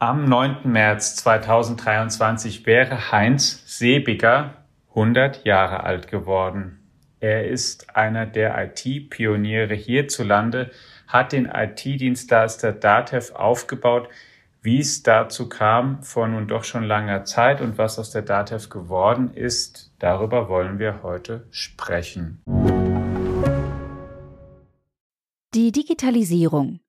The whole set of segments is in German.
Am 9. März 2023 wäre Heinz Sebiger 100 Jahre alt geworden. Er ist einer der IT-Pioniere hierzulande, hat den IT-Dienstleister Datev aufgebaut. Wie es dazu kam vor nun doch schon langer Zeit und was aus der Datev geworden ist, darüber wollen wir heute sprechen. Die Digitalisierung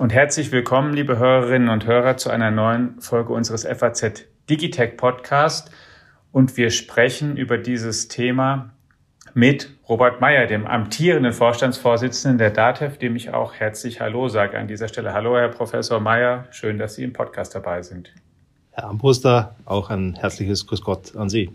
Und herzlich willkommen, liebe Hörerinnen und Hörer, zu einer neuen Folge unseres FAZ Digitech Podcast. Und wir sprechen über dieses Thema mit Robert Meyer, dem amtierenden Vorstandsvorsitzenden der DATEV, dem ich auch herzlich Hallo sage an dieser Stelle. Hallo, Herr Professor Meyer, schön, dass Sie im Podcast dabei sind. Herr Ambruster, auch ein herzliches Grüß Gott an Sie.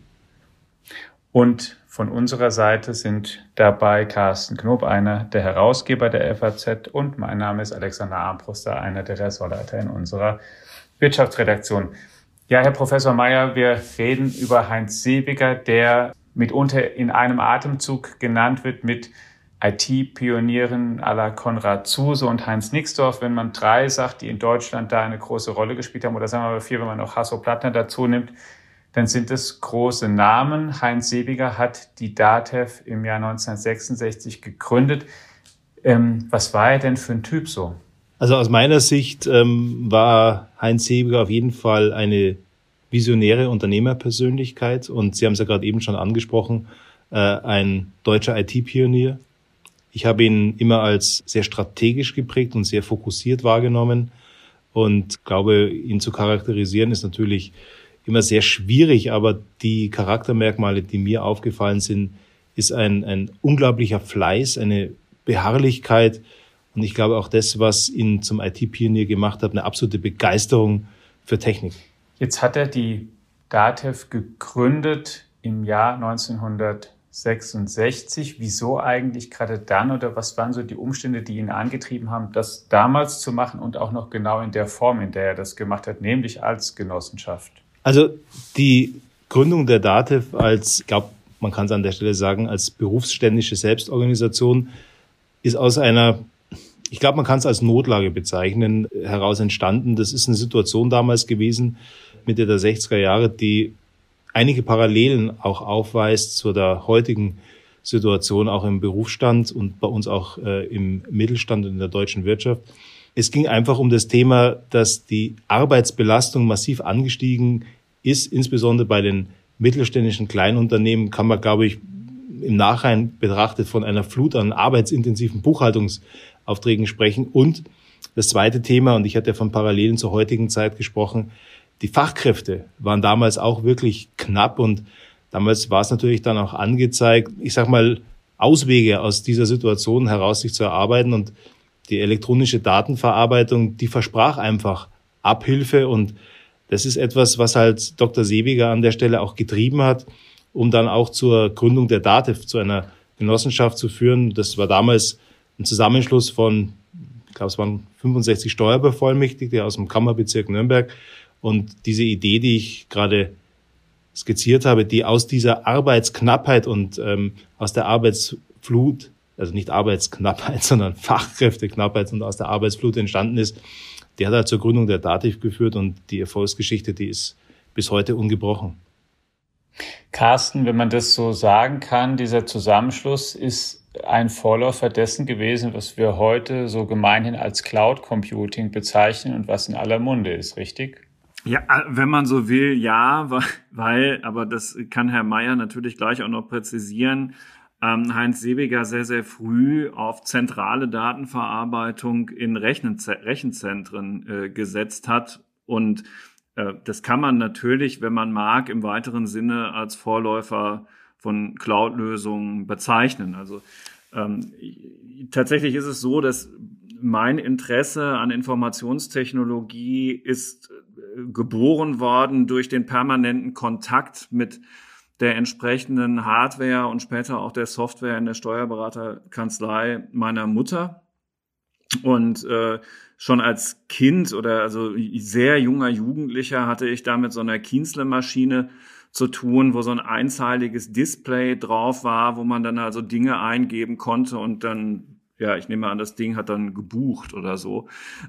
Und von unserer Seite sind dabei Carsten Knob, einer der Herausgeber der FAZ und mein Name ist Alexander Armbruster, einer der Ressortleiter in unserer Wirtschaftsredaktion. Ja, Herr Professor Mayer, wir reden über Heinz Seebiger, der mitunter in einem Atemzug genannt wird mit IT-Pionieren la Konrad Zuse und Heinz Nixdorf, wenn man drei sagt, die in Deutschland da eine große Rolle gespielt haben, oder sagen wir mal vier, wenn man noch Hasso Plattner dazu nimmt, dann sind es große Namen. Heinz Sebiger hat die DATEV im Jahr 1966 gegründet. Ähm, was war er denn für ein Typ so? Also aus meiner Sicht ähm, war Heinz Sebiger auf jeden Fall eine visionäre Unternehmerpersönlichkeit und Sie haben es ja gerade eben schon angesprochen, äh, ein deutscher IT-Pionier. Ich habe ihn immer als sehr strategisch geprägt und sehr fokussiert wahrgenommen und glaube, ihn zu charakterisieren ist natürlich immer sehr schwierig, aber die Charaktermerkmale, die mir aufgefallen sind, ist ein, ein unglaublicher Fleiß, eine Beharrlichkeit und ich glaube auch das, was ihn zum IT-Pionier gemacht hat, eine absolute Begeisterung für Technik. Jetzt hat er die DATEV gegründet im Jahr 1966. Wieso eigentlich gerade dann oder was waren so die Umstände, die ihn angetrieben haben, das damals zu machen und auch noch genau in der Form, in der er das gemacht hat, nämlich als Genossenschaft? Also die Gründung der DATEV als, ich glaube, man kann es an der Stelle sagen, als berufsständische Selbstorganisation ist aus einer, ich glaube, man kann es als Notlage bezeichnen, heraus entstanden. Das ist eine Situation damals gewesen, Mitte der 60er Jahre, die einige Parallelen auch aufweist zu der heutigen Situation auch im Berufsstand und bei uns auch äh, im Mittelstand und in der deutschen Wirtschaft. Es ging einfach um das Thema, dass die Arbeitsbelastung massiv angestiegen ist, insbesondere bei den mittelständischen Kleinunternehmen, kann man, glaube ich, im Nachhinein betrachtet von einer Flut an arbeitsintensiven Buchhaltungsaufträgen sprechen. Und das zweite Thema, und ich hatte ja von Parallelen zur heutigen Zeit gesprochen, die Fachkräfte waren damals auch wirklich knapp. Und damals war es natürlich dann auch angezeigt, ich sag mal, Auswege aus dieser Situation heraus sich zu erarbeiten. Und die elektronische Datenverarbeitung, die versprach einfach Abhilfe und das ist etwas, was halt Dr. Sebiger an der Stelle auch getrieben hat, um dann auch zur Gründung der DATEV, zu einer Genossenschaft zu führen. Das war damals ein Zusammenschluss von, ich glaube, es waren 65 Steuerbevollmächtigte aus dem Kammerbezirk Nürnberg. Und diese Idee, die ich gerade skizziert habe, die aus dieser Arbeitsknappheit und ähm, aus der Arbeitsflut also nicht Arbeitsknappheit, sondern Fachkräfteknappheit und aus der Arbeitsflut entstanden ist, der hat halt zur Gründung der Dativ geführt und die Erfolgsgeschichte, die ist bis heute ungebrochen. Carsten, wenn man das so sagen kann, dieser Zusammenschluss ist ein Vorläufer dessen gewesen, was wir heute so gemeinhin als Cloud Computing bezeichnen und was in aller Munde ist, richtig? Ja, wenn man so will, ja, weil, aber das kann Herr Mayer natürlich gleich auch noch präzisieren, ähm, Heinz Sebiger sehr, sehr früh auf zentrale Datenverarbeitung in Rechenzentren äh, gesetzt hat. Und äh, das kann man natürlich, wenn man mag, im weiteren Sinne als Vorläufer von Cloud-Lösungen bezeichnen. Also ähm, tatsächlich ist es so, dass mein Interesse an Informationstechnologie ist äh, geboren worden durch den permanenten Kontakt mit der entsprechenden Hardware und später auch der Software in der Steuerberaterkanzlei meiner Mutter. Und äh, schon als Kind oder also sehr junger Jugendlicher hatte ich da mit so einer Kienzle-Maschine zu tun, wo so ein einzeiliges Display drauf war, wo man dann also Dinge eingeben konnte und dann ja, ich nehme an, das Ding hat dann gebucht oder so.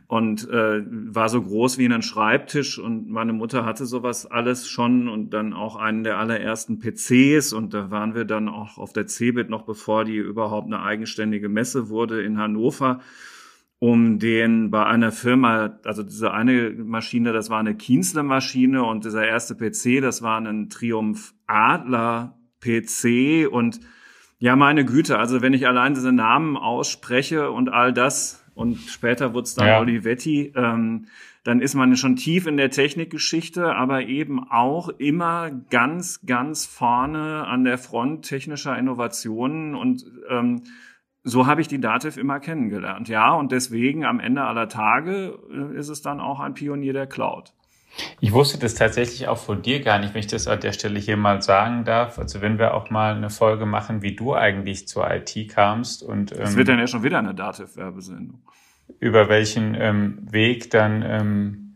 Und äh, war so groß wie ein Schreibtisch und meine Mutter hatte sowas alles schon und dann auch einen der allerersten PCs und da waren wir dann auch auf der CeBIT noch bevor die überhaupt eine eigenständige Messe wurde in Hannover um den bei einer Firma, also diese eine Maschine, das war eine Kienzler Maschine und dieser erste PC, das war ein Triumph Adler PC und ja, meine Güte, also wenn ich allein diese Namen ausspreche und all das und später wurde es dann ja. Olivetti, ähm, dann ist man schon tief in der Technikgeschichte, aber eben auch immer ganz, ganz vorne an der Front technischer Innovationen und ähm, so habe ich die Dativ immer kennengelernt. Ja, und deswegen am Ende aller Tage äh, ist es dann auch ein Pionier der Cloud. Ich wusste das tatsächlich auch von dir gar nicht, wenn ich das an der Stelle hier mal sagen darf. Also wenn wir auch mal eine Folge machen, wie du eigentlich zur IT kamst und es ähm, wird dann ja schon wieder eine Dativ-Werbesendung. Über welchen ähm, Weg dann ähm,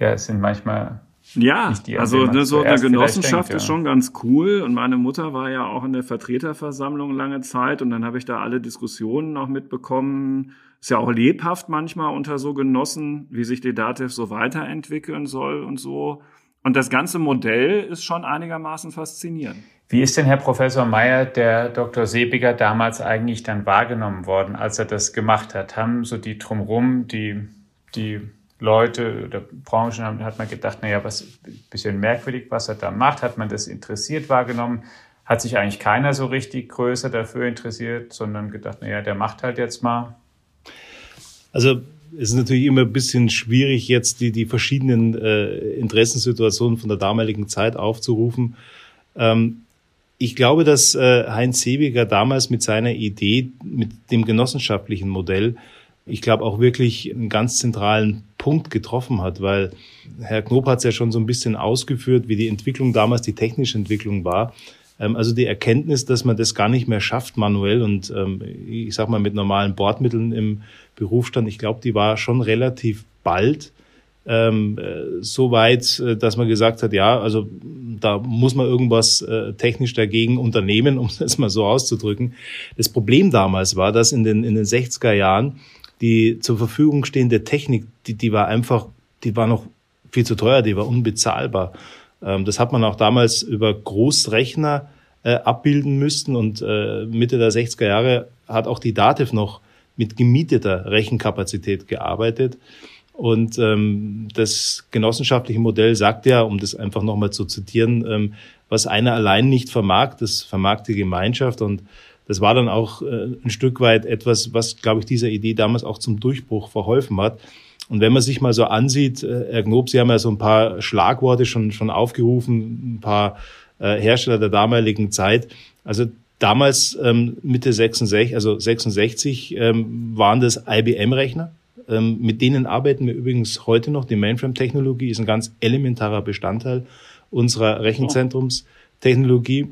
ja, es sind manchmal ja, also ne, so eine Genossenschaft denkt, ist schon ganz cool. Und meine Mutter war ja auch in der Vertreterversammlung lange Zeit und dann habe ich da alle Diskussionen auch mitbekommen. Ist ja auch lebhaft manchmal unter so Genossen, wie sich die Dativ so weiterentwickeln soll und so. Und das ganze Modell ist schon einigermaßen faszinierend. Wie ist denn Herr Professor Meyer, der Dr. Sebiger damals eigentlich dann wahrgenommen worden, als er das gemacht hat? Haben so die drumrum, die, die Leute oder Branchen haben, hat man gedacht, naja, was bisschen merkwürdig, was er da macht, hat man das interessiert wahrgenommen, hat sich eigentlich keiner so richtig größer dafür interessiert, sondern gedacht, naja, der macht halt jetzt mal. Also es ist natürlich immer ein bisschen schwierig, jetzt die, die verschiedenen äh, Interessensituationen von der damaligen Zeit aufzurufen. Ähm, ich glaube, dass äh, Heinz Sebiger damals mit seiner Idee, mit dem genossenschaftlichen Modell, ich glaube, auch wirklich einen ganz zentralen Punkt getroffen hat, weil Herr Knob hat es ja schon so ein bisschen ausgeführt, wie die Entwicklung damals, die technische Entwicklung war. Ähm, also die Erkenntnis, dass man das gar nicht mehr schafft manuell und ähm, ich sag mal mit normalen Bordmitteln im Berufsstand, ich glaube, die war schon relativ bald ähm, äh, so weit, äh, dass man gesagt hat, ja, also da muss man irgendwas äh, technisch dagegen unternehmen, um es mal so auszudrücken. Das Problem damals war, dass in den, in den 60er Jahren die zur Verfügung stehende Technik, die, die war einfach, die war noch viel zu teuer, die war unbezahlbar. Ähm, das hat man auch damals über Großrechner äh, abbilden müssen und äh, Mitte der 60er Jahre hat auch die Dativ noch mit gemieteter Rechenkapazität gearbeitet. Und ähm, das genossenschaftliche Modell sagt ja, um das einfach nochmal zu zitieren, ähm, was einer allein nicht vermag, das vermag die Gemeinschaft. Und das war dann auch äh, ein Stück weit etwas, was, glaube ich, dieser Idee damals auch zum Durchbruch verholfen hat. Und wenn man sich mal so ansieht, äh, Herr Knob, Sie haben ja so ein paar Schlagworte schon, schon aufgerufen, ein paar äh, Hersteller der damaligen Zeit. Also damals ähm, Mitte 66, also 66, ähm, waren das IBM-Rechner. Ähm, mit denen arbeiten wir übrigens heute noch. Die Mainframe-Technologie ist ein ganz elementarer Bestandteil unserer Rechenzentrumstechnologie.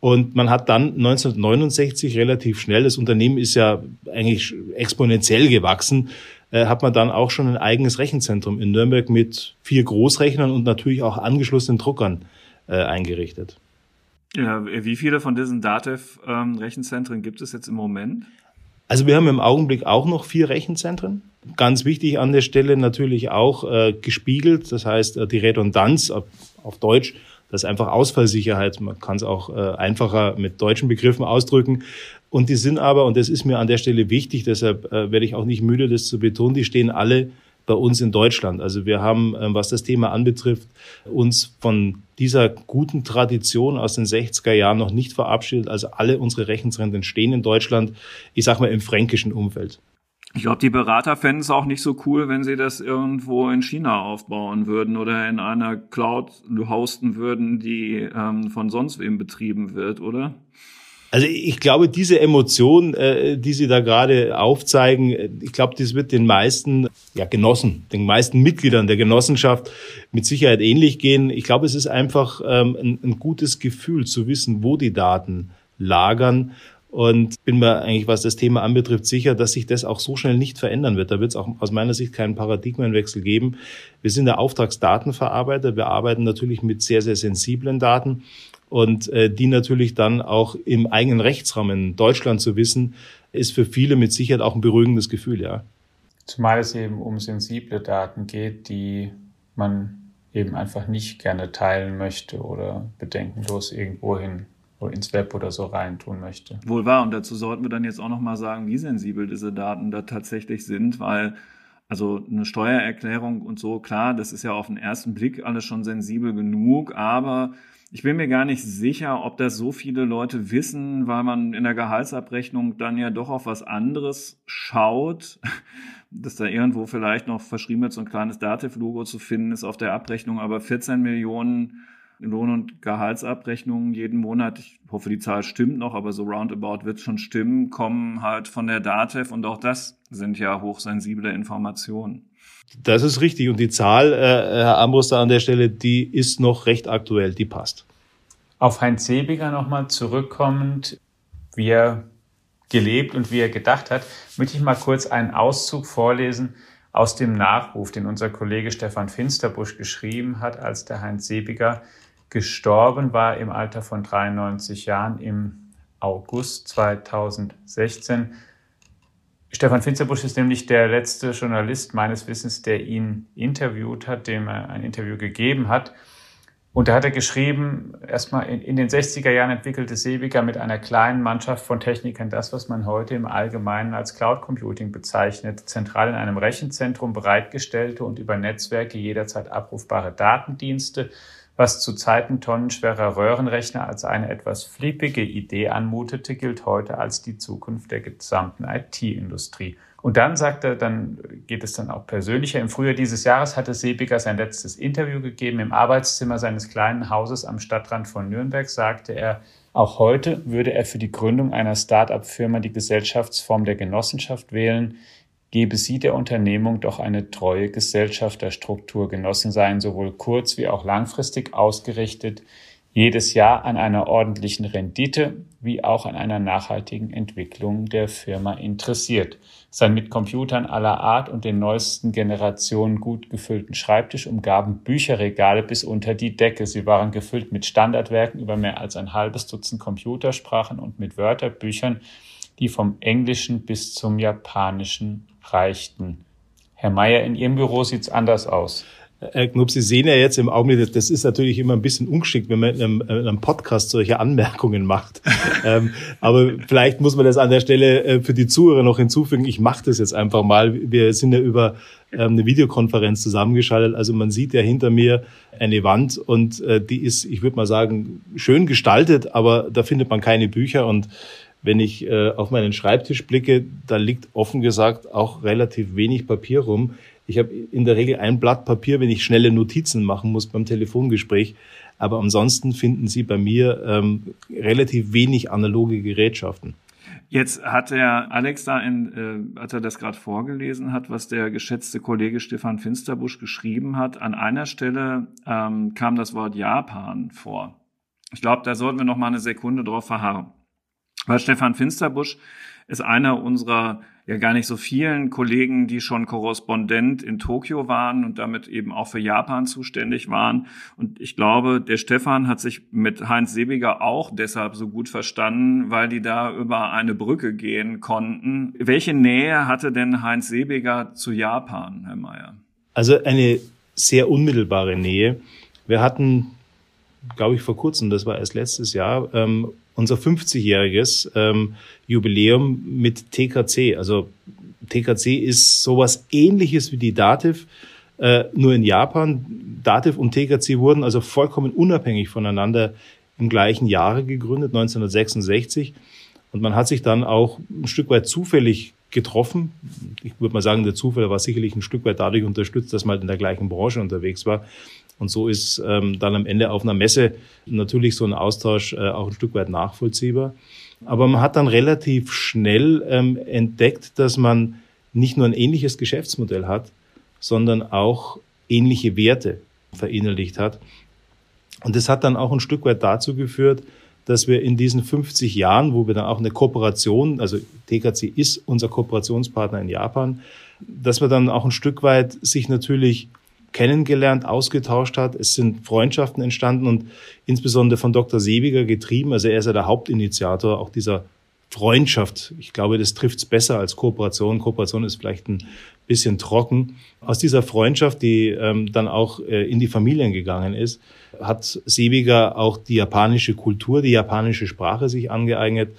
Und man hat dann 1969 relativ schnell, das Unternehmen ist ja eigentlich exponentiell gewachsen, äh, hat man dann auch schon ein eigenes Rechenzentrum in Nürnberg mit vier Großrechnern und natürlich auch angeschlossenen Druckern äh, eingerichtet. Ja, wie viele von diesen Datev-Rechenzentren ähm, gibt es jetzt im Moment? Also wir haben im Augenblick auch noch vier Rechenzentren. Ganz wichtig an der Stelle natürlich auch äh, gespiegelt, das heißt äh, die Redundanz auf, auf Deutsch das ist einfach Ausfallsicherheit. Man kann es auch äh, einfacher mit deutschen Begriffen ausdrücken. Und die sind aber, und das ist mir an der Stelle wichtig, deshalb äh, werde ich auch nicht müde, das zu betonen, die stehen alle bei uns in Deutschland. Also wir haben, äh, was das Thema anbetrifft, uns von dieser guten Tradition aus den 60er Jahren noch nicht verabschiedet. Also alle unsere Rechenzentren stehen in Deutschland, ich sag mal im fränkischen Umfeld. Ich glaube, die Berater fänden es auch nicht so cool, wenn sie das irgendwo in China aufbauen würden oder in einer Cloud hosten würden, die ähm, von sonst wem betrieben wird, oder? Also ich glaube, diese Emotion, äh, die Sie da gerade aufzeigen, äh, ich glaube, das wird den meisten ja, Genossen, den meisten Mitgliedern der Genossenschaft mit Sicherheit ähnlich gehen. Ich glaube, es ist einfach ähm, ein, ein gutes Gefühl zu wissen, wo die Daten lagern und bin mir eigentlich, was das Thema anbetrifft, sicher, dass sich das auch so schnell nicht verändern wird. Da wird es auch aus meiner Sicht keinen Paradigmenwechsel geben. Wir sind der Auftragsdatenverarbeiter. Wir arbeiten natürlich mit sehr, sehr sensiblen Daten und äh, die natürlich dann auch im eigenen Rechtsrahmen Deutschland zu wissen, ist für viele mit Sicherheit auch ein beruhigendes Gefühl, ja. Zumal es eben um sensible Daten geht, die man eben einfach nicht gerne teilen möchte oder bedenkenlos irgendwohin ins Web oder so reintun möchte. Wohl wahr. Und dazu sollten wir dann jetzt auch noch mal sagen, wie sensibel diese Daten da tatsächlich sind, weil also eine Steuererklärung und so, klar, das ist ja auf den ersten Blick alles schon sensibel genug, aber ich bin mir gar nicht sicher, ob das so viele Leute wissen, weil man in der Gehaltsabrechnung dann ja doch auf was anderes schaut, dass da irgendwo vielleicht noch verschrieben wird, so ein kleines Dativ-Logo zu finden ist auf der Abrechnung, aber 14 Millionen Lohn- und Gehaltsabrechnungen jeden Monat, ich hoffe, die Zahl stimmt noch, aber so roundabout wird schon stimmen, kommen halt von der DATEV und auch das sind ja hochsensible Informationen. Das ist richtig und die Zahl, äh, Herr Ambros, da an der Stelle, die ist noch recht aktuell, die passt. Auf Heinz Sebiger nochmal zurückkommend, wie er gelebt und wie er gedacht hat, möchte ich mal kurz einen Auszug vorlesen aus dem Nachruf, den unser Kollege Stefan Finsterbusch geschrieben hat, als der Heinz Sebiger gestorben war im Alter von 93 Jahren im August 2016. Stefan Finsterbusch ist nämlich der letzte Journalist meines Wissens, der ihn interviewt hat, dem er ein Interview gegeben hat. Und da hat er geschrieben, erstmal in, in, den 60er Jahren entwickelte Sebiger mit einer kleinen Mannschaft von Technikern das, was man heute im Allgemeinen als Cloud Computing bezeichnet, zentral in einem Rechenzentrum bereitgestellte und über Netzwerke jederzeit abrufbare Datendienste, was zu Zeiten tonnenschwerer Röhrenrechner als eine etwas flippige Idee anmutete, gilt heute als die Zukunft der gesamten IT-Industrie. Und dann sagt er, dann geht es dann auch persönlicher. Im Frühjahr dieses Jahres hatte Sebiger sein letztes Interview gegeben. Im Arbeitszimmer seines kleinen Hauses am Stadtrand von Nürnberg sagte er, auch heute würde er für die Gründung einer Start-up-Firma die Gesellschaftsform der Genossenschaft wählen. Gebe sie der Unternehmung doch eine treue Gesellschafterstruktur. Genossen seien sowohl kurz- wie auch langfristig ausgerichtet jedes Jahr an einer ordentlichen Rendite wie auch an einer nachhaltigen Entwicklung der Firma interessiert. Sein mit Computern aller Art und den neuesten Generationen gut gefüllten Schreibtisch umgaben Bücherregale bis unter die Decke. Sie waren gefüllt mit Standardwerken über mehr als ein halbes Dutzend Computersprachen und mit Wörterbüchern, die vom Englischen bis zum Japanischen reichten. Herr Mayer, in Ihrem Büro sieht's anders aus. Herr Knupp, Sie sehen ja jetzt im Augenblick, das ist natürlich immer ein bisschen ungeschickt, wenn man in einem, in einem Podcast solche Anmerkungen macht. ähm, aber vielleicht muss man das an der Stelle äh, für die Zuhörer noch hinzufügen. Ich mache das jetzt einfach mal. Wir sind ja über ähm, eine Videokonferenz zusammengeschaltet. Also man sieht ja hinter mir eine Wand und äh, die ist, ich würde mal sagen, schön gestaltet, aber da findet man keine Bücher und wenn ich äh, auf meinen Schreibtisch blicke, da liegt offen gesagt auch relativ wenig Papier rum. Ich habe in der Regel ein Blatt Papier, wenn ich schnelle Notizen machen muss beim Telefongespräch. Aber ansonsten finden Sie bei mir ähm, relativ wenig analoge Gerätschaften. Jetzt hat der Alex da, in, äh, als er das gerade vorgelesen hat, was der geschätzte Kollege Stefan Finsterbusch geschrieben hat, an einer Stelle ähm, kam das Wort Japan vor. Ich glaube, da sollten wir noch mal eine Sekunde drauf verharren. Weil Stefan Finsterbusch ist einer unserer ja gar nicht so vielen Kollegen, die schon Korrespondent in Tokio waren und damit eben auch für Japan zuständig waren. Und ich glaube, der Stefan hat sich mit Heinz Sebiger auch deshalb so gut verstanden, weil die da über eine Brücke gehen konnten. Welche Nähe hatte denn Heinz Sebiger zu Japan, Herr Mayer? Also eine sehr unmittelbare Nähe. Wir hatten, glaube ich, vor kurzem, das war erst letztes Jahr, ähm, unser 50-jähriges ähm, Jubiläum mit TKC. Also TKC ist sowas ähnliches wie die Dativ, äh, nur in Japan. Dativ und TKC wurden also vollkommen unabhängig voneinander im gleichen Jahre gegründet, 1966. Und man hat sich dann auch ein Stück weit zufällig getroffen. Ich würde mal sagen, der Zufall war sicherlich ein Stück weit dadurch unterstützt, dass man halt in der gleichen Branche unterwegs war. Und so ist ähm, dann am Ende auf einer Messe natürlich so ein Austausch äh, auch ein Stück weit nachvollziehbar. Aber man hat dann relativ schnell ähm, entdeckt, dass man nicht nur ein ähnliches Geschäftsmodell hat, sondern auch ähnliche Werte verinnerlicht hat. Und das hat dann auch ein Stück weit dazu geführt, dass wir in diesen 50 Jahren, wo wir dann auch eine Kooperation, also TKC ist unser Kooperationspartner in Japan, dass wir dann auch ein Stück weit sich natürlich kennengelernt, ausgetauscht hat. Es sind Freundschaften entstanden und insbesondere von Dr. Sebiger getrieben. Also er ist ja der Hauptinitiator auch dieser Freundschaft. Ich glaube, das trifft es besser als Kooperation. Kooperation ist vielleicht ein bisschen trocken. Aus dieser Freundschaft, die ähm, dann auch äh, in die Familien gegangen ist, hat Sebiger auch die japanische Kultur, die japanische Sprache sich angeeignet.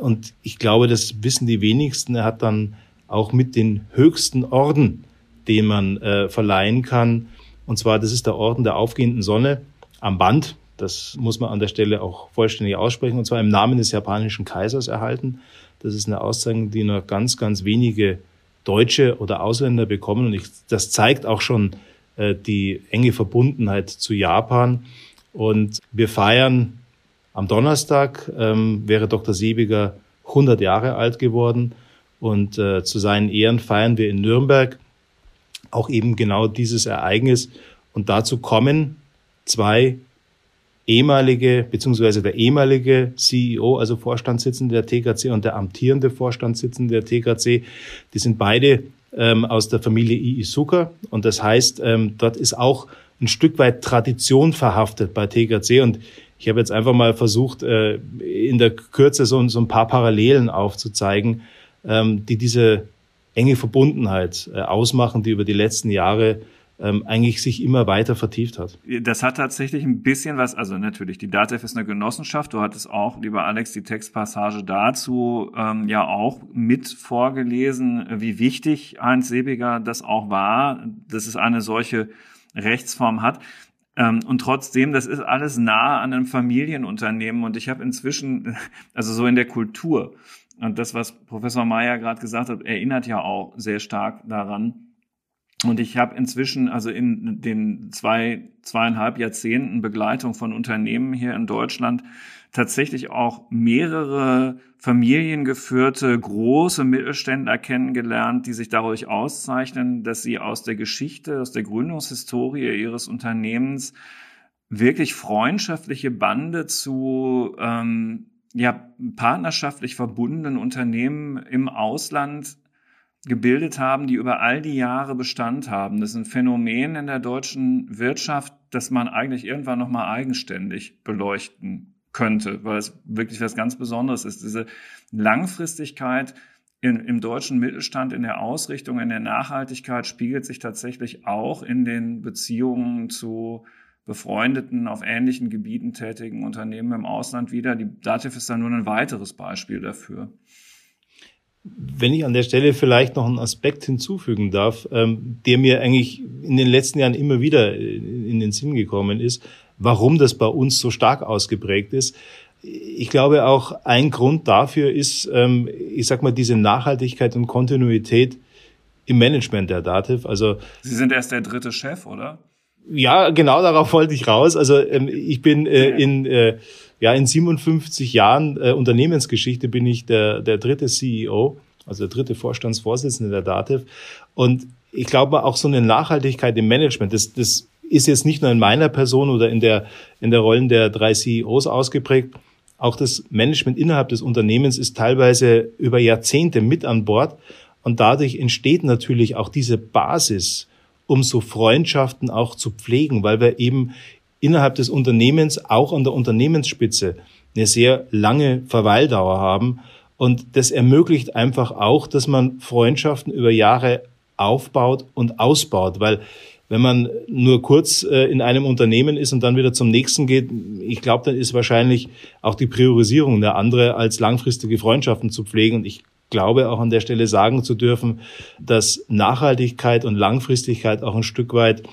Und ich glaube, das wissen die wenigsten. Er hat dann auch mit den höchsten Orden den man äh, verleihen kann. Und zwar, das ist der Orden der aufgehenden Sonne am Band. Das muss man an der Stelle auch vollständig aussprechen. Und zwar im Namen des japanischen Kaisers erhalten. Das ist eine Auszeichnung, die nur ganz, ganz wenige Deutsche oder Ausländer bekommen. Und ich, das zeigt auch schon äh, die enge Verbundenheit zu Japan. Und wir feiern am Donnerstag, ähm, wäre Dr. Sebiger 100 Jahre alt geworden. Und äh, zu seinen Ehren feiern wir in Nürnberg auch eben genau dieses Ereignis. Und dazu kommen zwei ehemalige, beziehungsweise der ehemalige CEO, also Vorstandssitzende der TKC und der amtierende Vorstandssitzende der TKC, die sind beide ähm, aus der Familie Iisuka. Und das heißt, ähm, dort ist auch ein Stück weit Tradition verhaftet bei TKC. Und ich habe jetzt einfach mal versucht, äh, in der Kürze so, so ein paar Parallelen aufzuzeigen, ähm, die diese enge Verbundenheit äh, ausmachen, die über die letzten Jahre ähm, eigentlich sich immer weiter vertieft hat. Das hat tatsächlich ein bisschen was, also natürlich, die DATEV ist eine Genossenschaft. Du hattest auch, lieber Alex, die Textpassage dazu ähm, ja auch mit vorgelesen, wie wichtig Heinz Sebiger das auch war, dass es eine solche Rechtsform hat. Ähm, und trotzdem, das ist alles nah an einem Familienunternehmen und ich habe inzwischen, also so in der Kultur, und das, was Professor Meyer gerade gesagt hat, erinnert ja auch sehr stark daran. Und ich habe inzwischen, also in den zwei, zweieinhalb Jahrzehnten Begleitung von Unternehmen hier in Deutschland, tatsächlich auch mehrere familiengeführte große Mittelständler kennengelernt, die sich dadurch auszeichnen, dass sie aus der Geschichte, aus der Gründungshistorie ihres Unternehmens wirklich freundschaftliche Bande zu ähm, ja, partnerschaftlich verbundenen Unternehmen im Ausland gebildet haben, die über all die Jahre Bestand haben. Das ist ein Phänomen in der deutschen Wirtschaft, das man eigentlich irgendwann nochmal eigenständig beleuchten könnte, weil es wirklich was ganz Besonderes ist. Diese Langfristigkeit in, im deutschen Mittelstand, in der Ausrichtung, in der Nachhaltigkeit spiegelt sich tatsächlich auch in den Beziehungen zu befreundeten, auf ähnlichen Gebieten tätigen Unternehmen im Ausland wieder. Die Dativ ist da nur ein weiteres Beispiel dafür. Wenn ich an der Stelle vielleicht noch einen Aspekt hinzufügen darf, ähm, der mir eigentlich in den letzten Jahren immer wieder in den Sinn gekommen ist, warum das bei uns so stark ausgeprägt ist. Ich glaube auch ein Grund dafür ist, ähm, ich sag mal, diese Nachhaltigkeit und Kontinuität im Management der Dativ. Also Sie sind erst der dritte Chef, oder? Ja, genau darauf wollte ich raus. Also ähm, ich bin äh, in äh, ja in 57 Jahren äh, Unternehmensgeschichte bin ich der der dritte CEO, also der dritte Vorstandsvorsitzende der Datev und ich glaube auch so eine Nachhaltigkeit im Management, das das ist jetzt nicht nur in meiner Person oder in der in der Rollen der drei CEOs ausgeprägt. Auch das Management innerhalb des Unternehmens ist teilweise über Jahrzehnte mit an Bord und dadurch entsteht natürlich auch diese Basis um so Freundschaften auch zu pflegen, weil wir eben innerhalb des Unternehmens, auch an der Unternehmensspitze, eine sehr lange Verweildauer haben. Und das ermöglicht einfach auch, dass man Freundschaften über Jahre aufbaut und ausbaut, weil wenn man nur kurz äh, in einem Unternehmen ist und dann wieder zum nächsten geht, ich glaube, dann ist wahrscheinlich auch die Priorisierung eine andere, als langfristige Freundschaften zu pflegen. Und ich glaube auch an der Stelle sagen zu dürfen, dass Nachhaltigkeit und Langfristigkeit auch ein Stück weit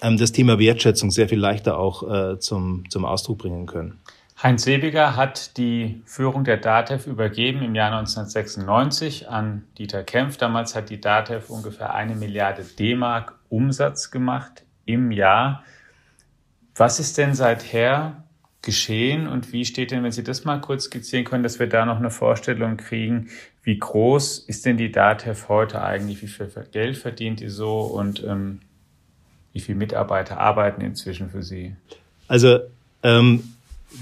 ähm, das Thema Wertschätzung sehr viel leichter auch äh, zum, zum Ausdruck bringen können. Heinz Sebiger hat die Führung der DATEV übergeben im Jahr 1996 an Dieter Kempf. Damals hat die DATEV ungefähr eine Milliarde D-Mark Umsatz gemacht im Jahr. Was ist denn seither geschehen und wie steht denn, wenn Sie das mal kurz skizzieren können, dass wir da noch eine Vorstellung kriegen, wie groß ist denn die DATEV heute eigentlich, wie viel Geld verdient die so und ähm, wie viele Mitarbeiter arbeiten inzwischen für Sie? Also ähm,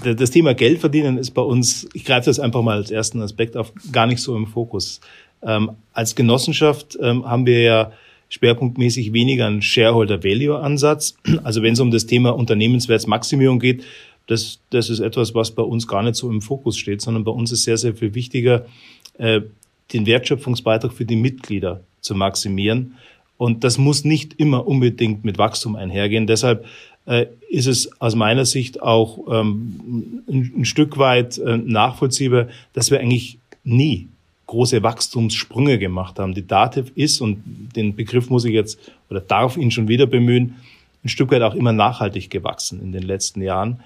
das Thema Geld verdienen ist bei uns, ich greife das einfach mal als ersten Aspekt auf, gar nicht so im Fokus. Ähm, als Genossenschaft ähm, haben wir ja schwerpunktmäßig weniger einen Shareholder-Value-Ansatz. Also wenn es um das Thema Unternehmenswertsmaximierung geht, das, das ist etwas, was bei uns gar nicht so im Fokus steht, sondern bei uns ist sehr, sehr viel wichtiger, äh, den Wertschöpfungsbeitrag für die Mitglieder zu maximieren. Und das muss nicht immer unbedingt mit Wachstum einhergehen. Deshalb äh, ist es aus meiner Sicht auch ähm, ein, Stück weit äh, nachvollziehbar, dass wir eigentlich nie große Wachstumssprünge gemacht haben. Die Dativ ist, und den Begriff muss ich jetzt oder darf ihn schon wieder bemühen, ein Stück weit auch immer nachhaltig gewachsen in den letzten Jahren.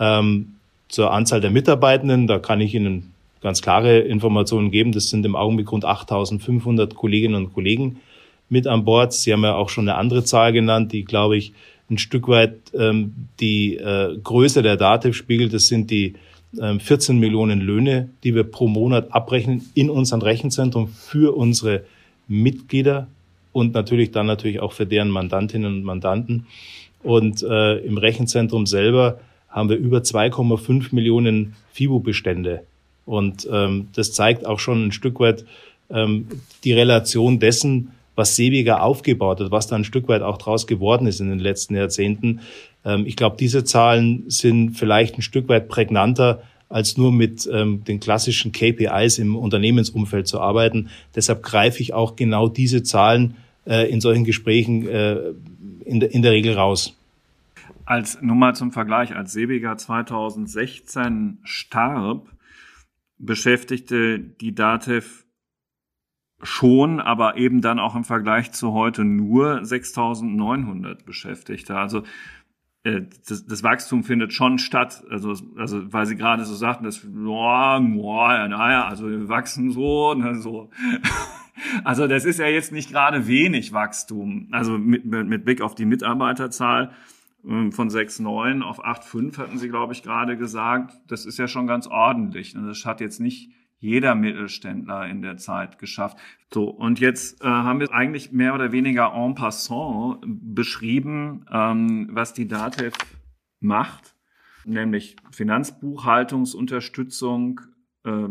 Ähm, zur Anzahl der Mitarbeitenden, da kann ich Ihnen ganz klare Informationen geben. Das sind im Augenblick rund 8.500 Kolleginnen und Kollegen mit an Bord. Sie haben ja auch schon eine andere Zahl genannt, die, glaube ich, ein Stück weit ähm, die äh, Größe der Dativ spiegelt. Das sind die ähm, 14 Millionen Löhne, die wir pro Monat abrechnen in unserem Rechenzentrum für unsere Mitglieder und natürlich dann natürlich auch für deren Mandantinnen und Mandanten. Und äh, im Rechenzentrum selber haben wir über 2,5 Millionen FIBO-Bestände. Und ähm, das zeigt auch schon ein Stück weit ähm, die Relation dessen, was Sebiger aufgebaut hat, was da ein Stück weit auch draus geworden ist in den letzten Jahrzehnten. Ähm, ich glaube, diese Zahlen sind vielleicht ein Stück weit prägnanter, als nur mit ähm, den klassischen KPIs im Unternehmensumfeld zu arbeiten. Deshalb greife ich auch genau diese Zahlen äh, in solchen Gesprächen äh, in, de, in der Regel raus. Als Nummer zum Vergleich, als Sebiger 2016 starb, beschäftigte die DATEV schon, aber eben dann auch im Vergleich zu heute nur 6.900 Beschäftigte. Also äh, das, das Wachstum findet schon statt. Also, also weil Sie gerade so sagten, dass boah, boah, naja, also wir wachsen so, ne, so. Also das ist ja jetzt nicht gerade wenig Wachstum. Also mit, mit, Blick auf die Mitarbeiterzahl von 6,9 auf 8,5 hatten Sie, glaube ich, gerade gesagt. Das ist ja schon ganz ordentlich. Das hat jetzt nicht jeder Mittelständler in der Zeit geschafft. So, und jetzt äh, haben wir eigentlich mehr oder weniger en passant beschrieben, ähm, was die DATEV macht, nämlich Finanzbuchhaltungsunterstützung, äh,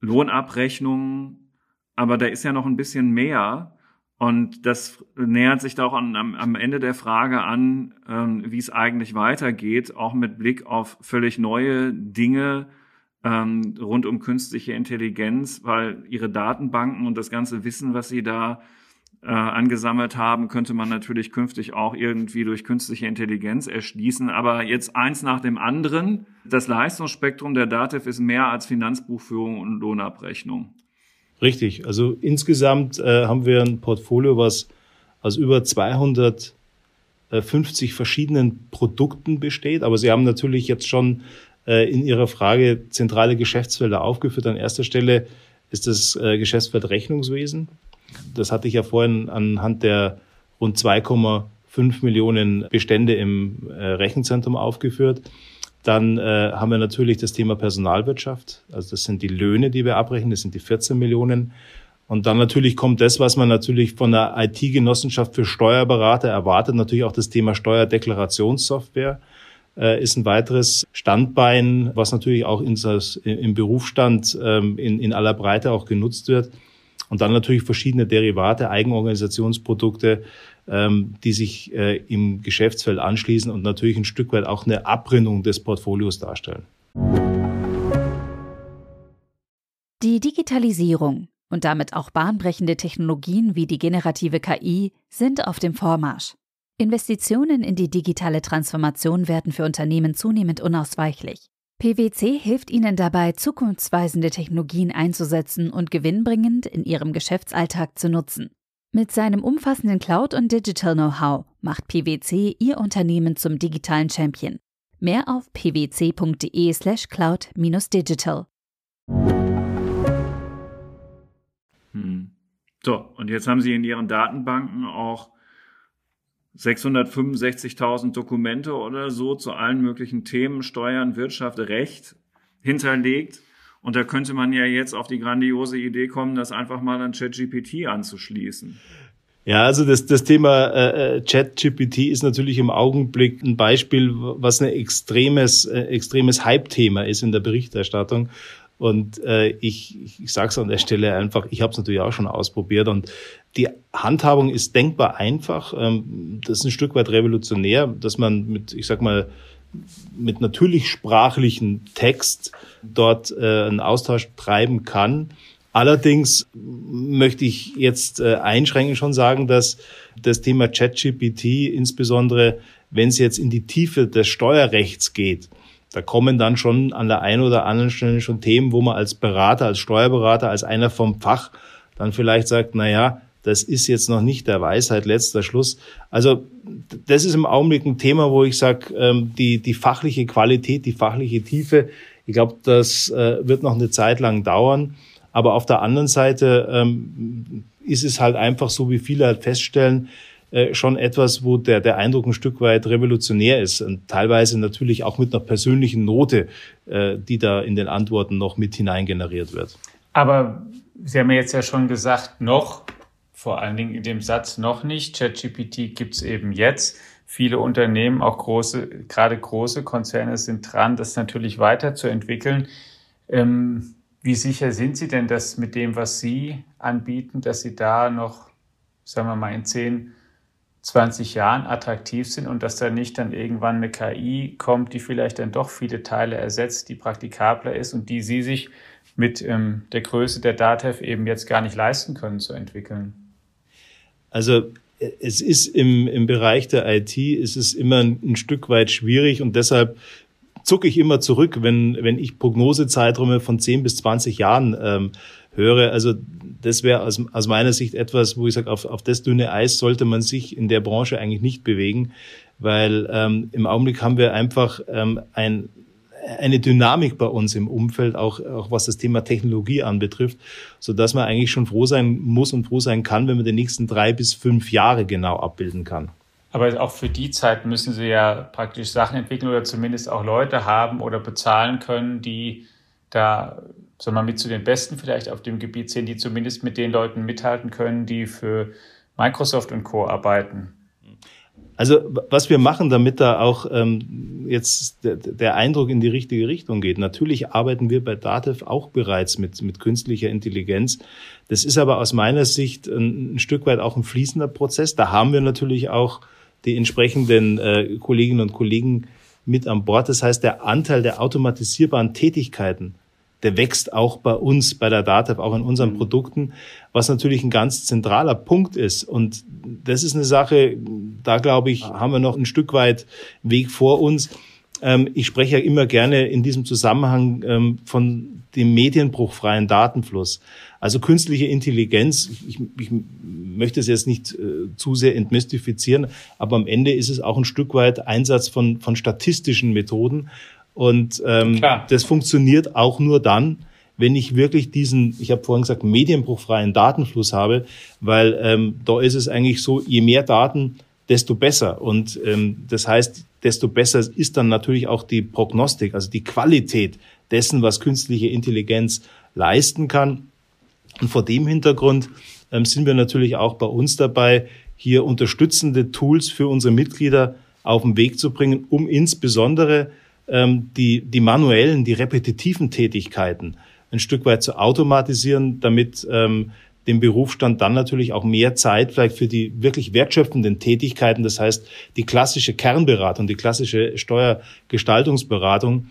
Lohnabrechnungen, aber da ist ja noch ein bisschen mehr. Und das nähert sich da auch an, am, am, Ende der Frage an, ähm, wie es eigentlich weitergeht, auch mit Blick auf völlig neue Dinge, ähm, rund um künstliche Intelligenz, weil ihre Datenbanken und das ganze Wissen, was sie da äh, angesammelt haben, könnte man natürlich künftig auch irgendwie durch künstliche Intelligenz erschließen. Aber jetzt eins nach dem anderen. Das Leistungsspektrum der DATEV ist mehr als Finanzbuchführung und Lohnabrechnung. Richtig. Also insgesamt äh, haben wir ein Portfolio, was aus über 250 verschiedenen Produkten besteht. Aber Sie haben natürlich jetzt schon äh, in Ihrer Frage zentrale Geschäftsfelder aufgeführt. An erster Stelle ist das äh, Geschäftsfeld Rechnungswesen. Das hatte ich ja vorhin anhand der rund 2,5 Millionen Bestände im äh, Rechenzentrum aufgeführt. Dann äh, haben wir natürlich das Thema Personalwirtschaft. Also das sind die Löhne, die wir abrechnen. Das sind die 14 Millionen. Und dann natürlich kommt das, was man natürlich von der IT-Genossenschaft für Steuerberater erwartet, natürlich auch das Thema Steuerdeklarationssoftware äh, ist ein weiteres Standbein, was natürlich auch in im Berufsstand ähm, in, in aller Breite auch genutzt wird. Und dann natürlich verschiedene Derivate, Eigenorganisationsprodukte, ähm, die sich äh, im Geschäftsfeld anschließen und natürlich ein Stück weit auch eine Abrundung des Portfolios darstellen. Die Digitalisierung und damit auch bahnbrechende Technologien wie die generative KI sind auf dem Vormarsch. Investitionen in die digitale Transformation werden für Unternehmen zunehmend unausweichlich. PwC hilft ihnen dabei, zukunftsweisende Technologien einzusetzen und gewinnbringend in ihrem Geschäftsalltag zu nutzen. Mit seinem umfassenden Cloud- und Digital-Know-how macht PwC ihr Unternehmen zum digitalen Champion. Mehr auf pwc.de slash cloud-digital. Hm. So, und jetzt haben Sie in Ihren Datenbanken auch 665.000 Dokumente oder so zu allen möglichen Themen, Steuern, Wirtschaft, Recht hinterlegt. Und da könnte man ja jetzt auf die grandiose Idee kommen, das einfach mal an ChatGPT anzuschließen. Ja, also das, das Thema äh, äh ChatGPT ist natürlich im Augenblick ein Beispiel, was ein extremes, äh, extremes Hype-Thema ist in der Berichterstattung. Und äh, ich, ich sage es an der Stelle einfach, ich habe es natürlich auch schon ausprobiert und die Handhabung ist denkbar einfach. Ähm, das ist ein Stück weit revolutionär, dass man mit, ich sag mal, mit natürlich sprachlichen Text dort äh, einen Austausch treiben kann. Allerdings möchte ich jetzt äh, einschränkend schon sagen, dass das Thema ChatGPT, insbesondere wenn es jetzt in die Tiefe des Steuerrechts geht, da kommen dann schon an der einen oder anderen Stelle schon Themen, wo man als Berater, als Steuerberater, als einer vom Fach dann vielleicht sagt, na ja, das ist jetzt noch nicht der Weisheit letzter Schluss. Also das ist im Augenblick ein Thema, wo ich sage, ähm, die, die fachliche Qualität, die fachliche Tiefe, ich glaube, das äh, wird noch eine Zeit lang dauern. Aber auf der anderen Seite ähm, ist es halt einfach so, wie viele halt feststellen, äh, schon etwas, wo der, der Eindruck ein Stück weit revolutionär ist und teilweise natürlich auch mit einer persönlichen Note, äh, die da in den Antworten noch mit hineingeneriert wird. Aber Sie haben ja jetzt ja schon gesagt, noch vor allen Dingen in dem Satz noch nicht. ChatGPT gibt es eben jetzt. Viele Unternehmen, auch große, gerade große Konzerne sind dran, das natürlich weiterzuentwickeln. Ähm, wie sicher sind Sie denn, dass mit dem, was Sie anbieten, dass Sie da noch, sagen wir mal, in 10, 20 Jahren attraktiv sind und dass da nicht dann irgendwann eine KI kommt, die vielleicht dann doch viele Teile ersetzt, die praktikabler ist und die Sie sich mit ähm, der Größe der DATEV eben jetzt gar nicht leisten können zu entwickeln? Also es ist im, im Bereich der IT ist es immer ein, ein Stück weit schwierig und deshalb zucke ich immer zurück, wenn, wenn ich Prognosezeiträume von 10 bis 20 Jahren ähm, höre. Also das wäre aus, aus meiner Sicht etwas, wo ich sage, auf, auf das dünne Eis sollte man sich in der Branche eigentlich nicht bewegen, weil ähm, im Augenblick haben wir einfach ähm, ein eine Dynamik bei uns im Umfeld, auch, auch was das Thema Technologie anbetrifft, so dass man eigentlich schon froh sein muss und froh sein kann, wenn man die nächsten drei bis fünf Jahre genau abbilden kann. Aber auch für die Zeit müssen Sie ja praktisch Sachen entwickeln oder zumindest auch Leute haben oder bezahlen können, die da, sagen wir mal, mit zu den Besten vielleicht auf dem Gebiet sind, die zumindest mit den Leuten mithalten können, die für Microsoft und Co. arbeiten. Also was wir machen, damit da auch ähm, jetzt der, der Eindruck in die richtige Richtung geht. Natürlich arbeiten wir bei Datev auch bereits mit, mit künstlicher Intelligenz. Das ist aber aus meiner Sicht ein, ein Stück weit auch ein fließender Prozess. Da haben wir natürlich auch die entsprechenden äh, Kolleginnen und Kollegen mit an Bord. Das heißt, der Anteil der automatisierbaren Tätigkeiten der wächst auch bei uns, bei der DATEV, auch in unseren mhm. Produkten, was natürlich ein ganz zentraler Punkt ist. Und das ist eine Sache, da glaube ich, haben wir noch ein Stück weit Weg vor uns. Ähm, ich spreche ja immer gerne in diesem Zusammenhang ähm, von dem medienbruchfreien Datenfluss. Also künstliche Intelligenz, ich, ich möchte es jetzt nicht äh, zu sehr entmystifizieren, aber am Ende ist es auch ein Stück weit Einsatz von, von statistischen Methoden. Und ähm, das funktioniert auch nur dann, wenn ich wirklich diesen, ich habe vorhin gesagt, medienbruchfreien Datenfluss habe, weil ähm, da ist es eigentlich so, je mehr Daten, desto besser. Und ähm, das heißt, desto besser ist dann natürlich auch die Prognostik, also die Qualität dessen, was künstliche Intelligenz leisten kann. Und vor dem Hintergrund ähm, sind wir natürlich auch bei uns dabei, hier unterstützende Tools für unsere Mitglieder auf den Weg zu bringen, um insbesondere ähm, die, die manuellen, die repetitiven Tätigkeiten ein Stück weit zu automatisieren, damit ähm, dem Berufsstand dann natürlich auch mehr Zeit vielleicht für die wirklich wertschöpfenden Tätigkeiten, das heißt die klassische Kernberatung, die klassische Steuergestaltungsberatung.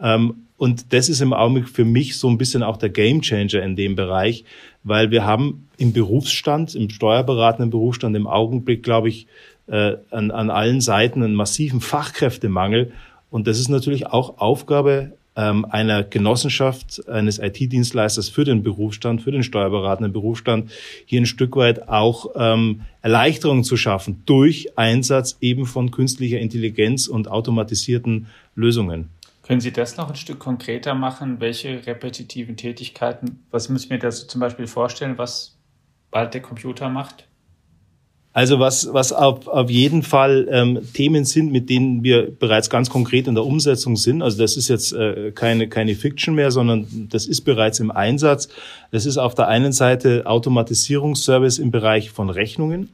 Ähm, und das ist im Augenblick für mich so ein bisschen auch der Gamechanger in dem Bereich, weil wir haben im Berufsstand, im steuerberatenden Berufsstand im Augenblick, glaube ich, äh, an, an allen Seiten einen massiven Fachkräftemangel und das ist natürlich auch Aufgabe ähm, einer Genossenschaft, eines IT-Dienstleisters für den Berufsstand, für den steuerberatenden Berufsstand, hier ein Stück weit auch ähm, Erleichterungen zu schaffen durch Einsatz eben von künstlicher Intelligenz und automatisierten Lösungen. Können Sie das noch ein Stück konkreter machen? Welche repetitiven Tätigkeiten, was muss ich mir da zum Beispiel vorstellen, was bald der Computer macht? Also was, was auf, auf jeden Fall ähm, Themen sind, mit denen wir bereits ganz konkret in der Umsetzung sind. Also das ist jetzt äh, keine, keine Fiction mehr, sondern das ist bereits im Einsatz. Das ist auf der einen Seite Automatisierungsservice im Bereich von Rechnungen,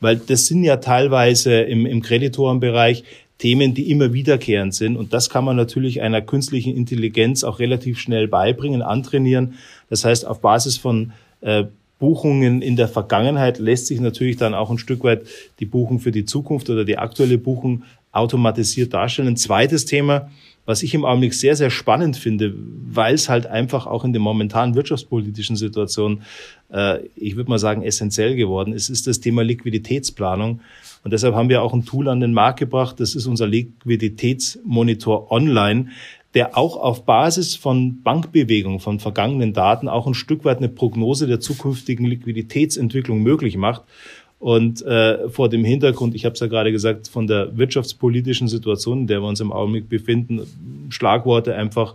weil das sind ja teilweise im, im Kreditorenbereich Themen, die immer wiederkehrend sind. Und das kann man natürlich einer künstlichen Intelligenz auch relativ schnell beibringen, antrainieren. Das heißt, auf Basis von äh, Buchungen in der Vergangenheit lässt sich natürlich dann auch ein Stück weit die Buchung für die Zukunft oder die aktuelle Buchung automatisiert darstellen. Ein zweites Thema, was ich im Augenblick sehr, sehr spannend finde, weil es halt einfach auch in der momentanen wirtschaftspolitischen Situation, äh, ich würde mal sagen, essentiell geworden ist, ist das Thema Liquiditätsplanung. Und deshalb haben wir auch ein Tool an den Markt gebracht. Das ist unser Liquiditätsmonitor online, der auch auf Basis von Bankbewegungen, von vergangenen Daten auch ein Stück weit eine Prognose der zukünftigen Liquiditätsentwicklung möglich macht. Und äh, vor dem Hintergrund, ich habe es ja gerade gesagt, von der wirtschaftspolitischen Situation, in der wir uns im Augenblick befinden, Schlagworte einfach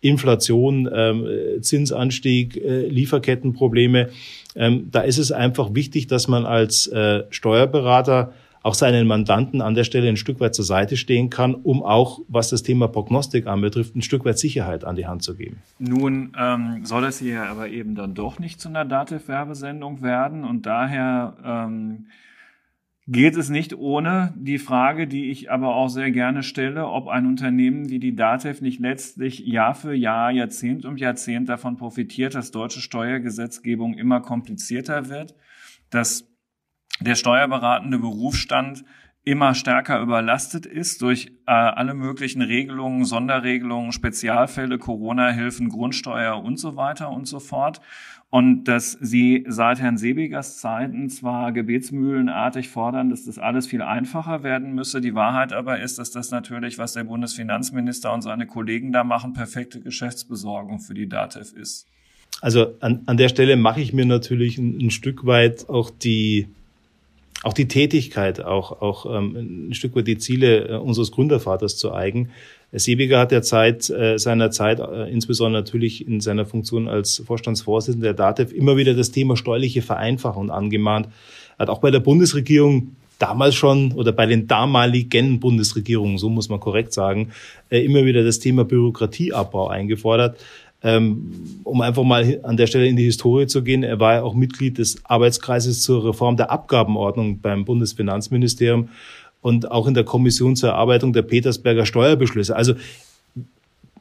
Inflation, ähm, Zinsanstieg, äh, Lieferkettenprobleme. Ähm, da ist es einfach wichtig, dass man als äh, Steuerberater auch seinen Mandanten an der Stelle ein Stück weit zur Seite stehen kann, um auch, was das Thema Prognostik anbetrifft, ein Stück weit Sicherheit an die Hand zu geben. Nun ähm, soll es hier aber eben dann doch nicht zu einer Dativ-Werbesendung werden und daher ähm, geht es nicht ohne die Frage, die ich aber auch sehr gerne stelle, ob ein Unternehmen wie die DATEV nicht letztlich Jahr für Jahr, Jahrzehnt um Jahrzehnt davon profitiert, dass deutsche Steuergesetzgebung immer komplizierter wird, dass der steuerberatende Berufsstand immer stärker überlastet ist durch äh, alle möglichen Regelungen, Sonderregelungen, Spezialfälle, Corona-Hilfen, Grundsteuer und so weiter und so fort. Und dass sie seit Herrn Sebigers Zeiten zwar gebetsmühlenartig fordern, dass das alles viel einfacher werden müsse. Die Wahrheit aber ist, dass das natürlich, was der Bundesfinanzminister und seine Kollegen da machen, perfekte Geschäftsbesorgung für die DATEV ist. Also an, an der Stelle mache ich mir natürlich ein, ein Stück weit auch die auch die Tätigkeit, auch, auch ähm, ein Stück weit die Ziele äh, unseres Gründervaters zu eigen. Sebiger hat der Zeit, äh, seiner Zeit, äh, insbesondere natürlich in seiner Funktion als Vorstandsvorsitzender der DATEV, immer wieder das Thema steuerliche Vereinfachung angemahnt. Hat auch bei der Bundesregierung damals schon oder bei den damaligen Bundesregierungen, so muss man korrekt sagen, äh, immer wieder das Thema Bürokratieabbau eingefordert. Ähm, um einfach mal an der Stelle in die Historie zu gehen, er war ja auch Mitglied des Arbeitskreises zur Reform der Abgabenordnung beim Bundesfinanzministerium und auch in der Kommission zur Erarbeitung der Petersberger Steuerbeschlüsse. Also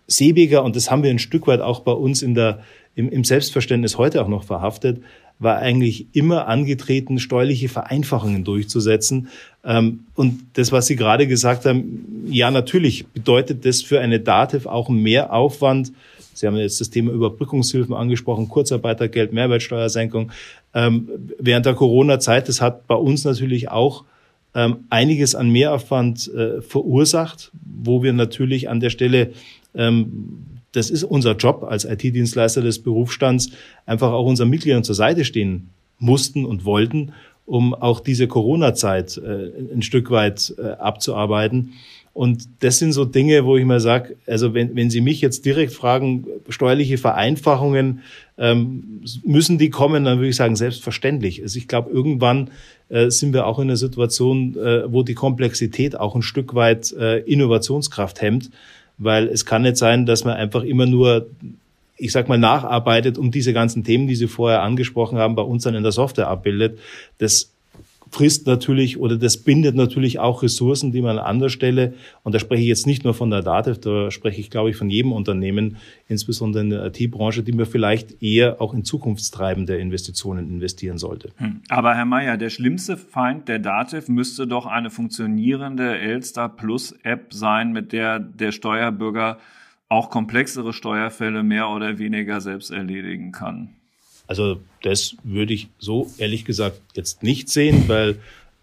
Seebeger, und das haben wir ein Stück weit auch bei uns in der, im, im Selbstverständnis heute auch noch verhaftet, war eigentlich immer angetreten, steuerliche Vereinfachungen durchzusetzen. Ähm, und das, was Sie gerade gesagt haben, ja, natürlich bedeutet das für eine DATEV auch mehr Aufwand Sie haben jetzt das Thema Überbrückungshilfen angesprochen, Kurzarbeitergeld, Mehrwertsteuersenkung. Ähm, während der Corona-Zeit, das hat bei uns natürlich auch ähm, einiges an Mehraufwand äh, verursacht, wo wir natürlich an der Stelle ähm, das ist unser Job als IT-Dienstleister des Berufsstands, einfach auch unseren Mitgliedern zur Seite stehen mussten und wollten, um auch diese Corona-Zeit äh, ein Stück weit äh, abzuarbeiten. Und das sind so Dinge, wo ich mal sage, also wenn, wenn Sie mich jetzt direkt fragen, steuerliche Vereinfachungen, ähm, müssen die kommen, dann würde ich sagen, selbstverständlich. Also ich glaube, irgendwann äh, sind wir auch in einer Situation, äh, wo die Komplexität auch ein Stück weit äh, Innovationskraft hemmt, weil es kann nicht sein, dass man einfach immer nur ich sag mal, nacharbeitet, um diese ganzen Themen, die Sie vorher angesprochen haben, bei uns dann in der Software abbildet. Das frisst natürlich oder das bindet natürlich auch Ressourcen, die man an anderer Stelle, und da spreche ich jetzt nicht nur von der Datev, da spreche ich, glaube ich, von jedem Unternehmen, insbesondere in der IT-Branche, die man vielleicht eher auch in zukunftstreibende Investitionen investieren sollte. Hm. Aber Herr Mayer, der schlimmste Feind der Datev müsste doch eine funktionierende Elster Plus App sein, mit der der Steuerbürger auch komplexere Steuerfälle mehr oder weniger selbst erledigen kann. Also das würde ich so ehrlich gesagt jetzt nicht sehen, weil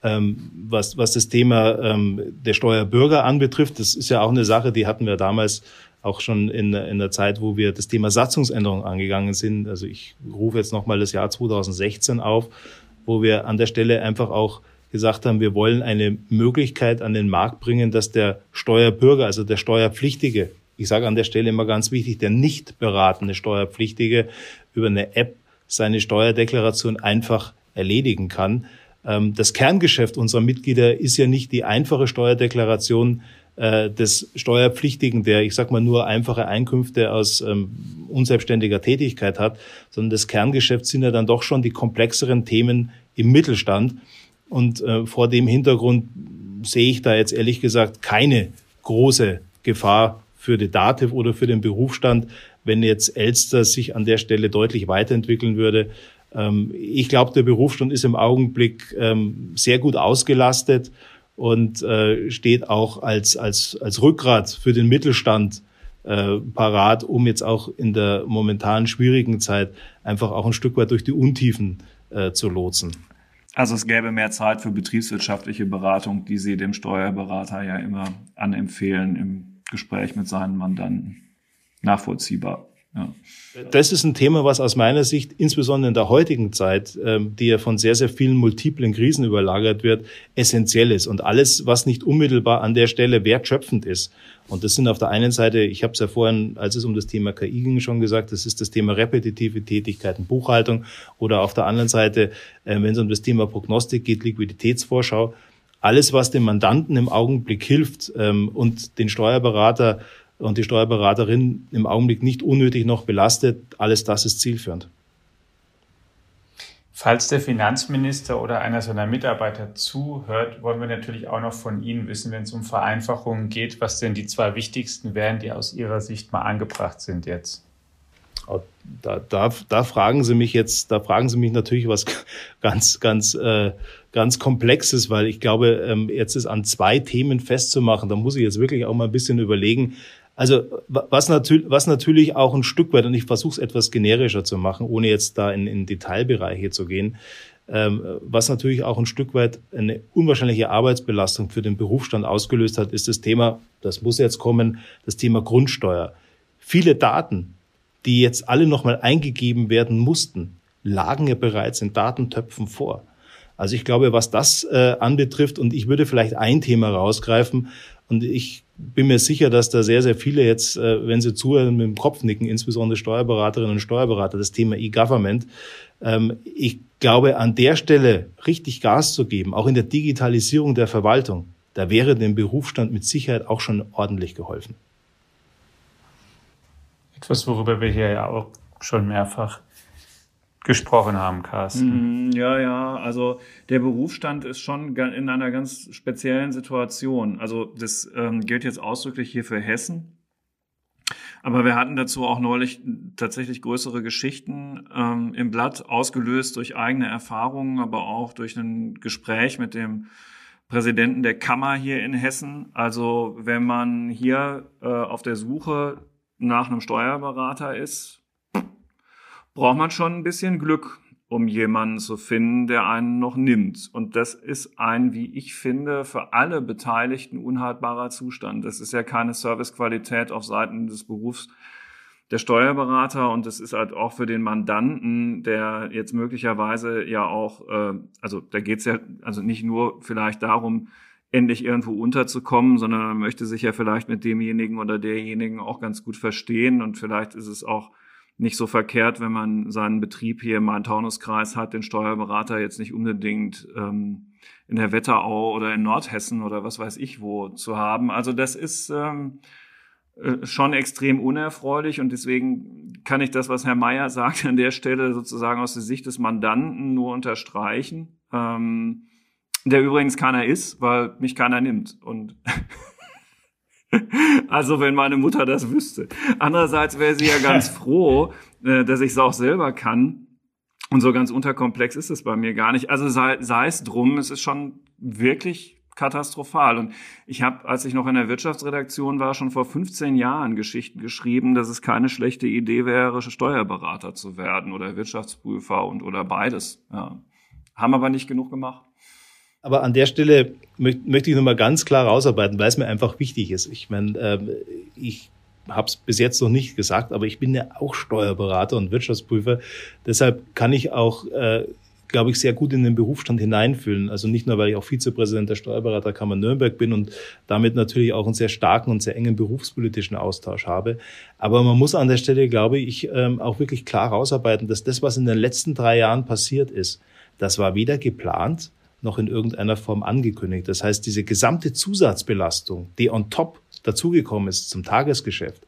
ähm, was, was das Thema ähm, der Steuerbürger anbetrifft, das ist ja auch eine Sache, die hatten wir damals auch schon in, in der Zeit, wo wir das Thema Satzungsänderung angegangen sind. Also ich rufe jetzt nochmal das Jahr 2016 auf, wo wir an der Stelle einfach auch gesagt haben, wir wollen eine Möglichkeit an den Markt bringen, dass der Steuerbürger, also der Steuerpflichtige, ich sage an der Stelle immer ganz wichtig, der nicht beratende Steuerpflichtige über eine App seine Steuerdeklaration einfach erledigen kann. Ähm, das Kerngeschäft unserer Mitglieder ist ja nicht die einfache Steuerdeklaration äh, des Steuerpflichtigen, der, ich sag mal, nur einfache Einkünfte aus ähm, unselbstständiger Tätigkeit hat, sondern das Kerngeschäft sind ja dann doch schon die komplexeren Themen im Mittelstand. Und äh, vor dem Hintergrund sehe ich da jetzt ehrlich gesagt keine große Gefahr für die Dativ oder für den Berufsstand, wenn jetzt Elster sich an der Stelle deutlich weiterentwickeln würde. Ähm, ich glaube, der Berufsstand ist im Augenblick ähm, sehr gut ausgelastet und äh, steht auch als, als, als Rückgrat für den Mittelstand äh, parat, um jetzt auch in der momentan schwierigen Zeit einfach auch ein Stück weit durch die Untiefen äh, zu lotsen. Also es gäbe mehr Zeit für betriebswirtschaftliche Beratung, die Sie dem Steuerberater ja immer anempfehlen im Gespräch mit seinen Mandanten. Nachvollziehbar. Ja. Das ist ein Thema, was aus meiner Sicht insbesondere in der heutigen Zeit, ähm, die ja von sehr, sehr vielen multiplen Krisen überlagert wird, essentiell ist. Und alles, was nicht unmittelbar an der Stelle wertschöpfend ist. Und das sind auf der einen Seite, ich habe es ja vorhin, als es um das Thema KI ging, schon gesagt, das ist das Thema repetitive Tätigkeiten, Buchhaltung. Oder auf der anderen Seite, äh, wenn es um das Thema Prognostik geht, Liquiditätsvorschau. Alles, was dem Mandanten im Augenblick hilft ähm, und den Steuerberater und die Steuerberaterin im Augenblick nicht unnötig noch belastet. Alles das ist zielführend. Falls der Finanzminister oder einer seiner Mitarbeiter zuhört, wollen wir natürlich auch noch von Ihnen wissen, wenn es um Vereinfachungen geht, was denn die zwei wichtigsten wären, die aus Ihrer Sicht mal angebracht sind jetzt. Oh, da, da, da fragen Sie mich jetzt, da fragen Sie mich natürlich was ganz, ganz, äh, ganz Komplexes, weil ich glaube, ähm, jetzt ist an zwei Themen festzumachen. Da muss ich jetzt wirklich auch mal ein bisschen überlegen, also was, natürlich, was natürlich auch ein Stück weit, und ich versuche es etwas generischer zu machen, ohne jetzt da in, in Detailbereiche zu gehen, ähm, was natürlich auch ein Stück weit eine unwahrscheinliche Arbeitsbelastung für den Berufsstand ausgelöst hat, ist das Thema, das muss jetzt kommen, das Thema Grundsteuer. Viele Daten, die jetzt alle nochmal eingegeben werden mussten, lagen ja bereits in Datentöpfen vor. Also ich glaube, was das äh, anbetrifft, und ich würde vielleicht ein Thema rausgreifen, und ich bin mir sicher, dass da sehr, sehr viele jetzt, äh, wenn sie zuhören, mit dem Kopf nicken, insbesondere Steuerberaterinnen und Steuerberater, das Thema E-Government. Ähm, ich glaube, an der Stelle richtig Gas zu geben, auch in der Digitalisierung der Verwaltung, da wäre dem Berufsstand mit Sicherheit auch schon ordentlich geholfen. Etwas, worüber wir hier ja auch schon mehrfach gesprochen haben, Carsten. Mm, ja, ja, also der Berufsstand ist schon in einer ganz speziellen Situation. Also das ähm, gilt jetzt ausdrücklich hier für Hessen. Aber wir hatten dazu auch neulich tatsächlich größere Geschichten ähm, im Blatt, ausgelöst durch eigene Erfahrungen, aber auch durch ein Gespräch mit dem Präsidenten der Kammer hier in Hessen. Also wenn man hier äh, auf der Suche nach einem Steuerberater ist, braucht man schon ein bisschen Glück, um jemanden zu finden, der einen noch nimmt. Und das ist ein, wie ich finde, für alle Beteiligten unhaltbarer Zustand. Das ist ja keine Servicequalität auf Seiten des Berufs der Steuerberater und das ist halt auch für den Mandanten, der jetzt möglicherweise ja auch, äh, also da geht's ja also nicht nur vielleicht darum, endlich irgendwo unterzukommen, sondern man möchte sich ja vielleicht mit demjenigen oder derjenigen auch ganz gut verstehen und vielleicht ist es auch nicht so verkehrt, wenn man seinen Betrieb hier im Main-Taunus-Kreis hat, den Steuerberater jetzt nicht unbedingt ähm, in der Wetterau oder in Nordhessen oder was weiß ich wo zu haben. Also das ist ähm, äh, schon extrem unerfreulich und deswegen kann ich das, was Herr Mayer sagt, an der Stelle sozusagen aus der Sicht des Mandanten nur unterstreichen. Ähm, der übrigens keiner ist, weil mich keiner nimmt. Und Also wenn meine Mutter das wüsste. Andererseits wäre sie ja ganz froh, äh, dass ich es auch selber kann. Und so ganz unterkomplex ist es bei mir gar nicht. Also sei, sei es drum, es ist schon wirklich katastrophal. Und ich habe, als ich noch in der Wirtschaftsredaktion war, schon vor 15 Jahren Geschichten geschrieben, dass es keine schlechte Idee wäre, Steuerberater zu werden oder Wirtschaftsprüfer und oder beides. Ja. Haben aber nicht genug gemacht. Aber an der Stelle möchte ich nochmal ganz klar rausarbeiten, weil es mir einfach wichtig ist. Ich meine, ähm, ich habe es bis jetzt noch nicht gesagt, aber ich bin ja auch Steuerberater und Wirtschaftsprüfer. Deshalb kann ich auch äh, glaube ich, sehr gut in den Berufsstand hineinfühlen. Also nicht nur, weil ich auch Vizepräsident der Steuerberaterkammer Nürnberg bin und damit natürlich auch einen sehr starken und sehr engen berufspolitischen Austausch habe. Aber man muss an der Stelle, glaube ich, ähm, auch wirklich klar rausarbeiten, dass das, was in den letzten drei Jahren passiert ist, das war weder geplant noch in irgendeiner Form angekündigt. Das heißt, diese gesamte Zusatzbelastung, die on top dazugekommen ist zum Tagesgeschäft,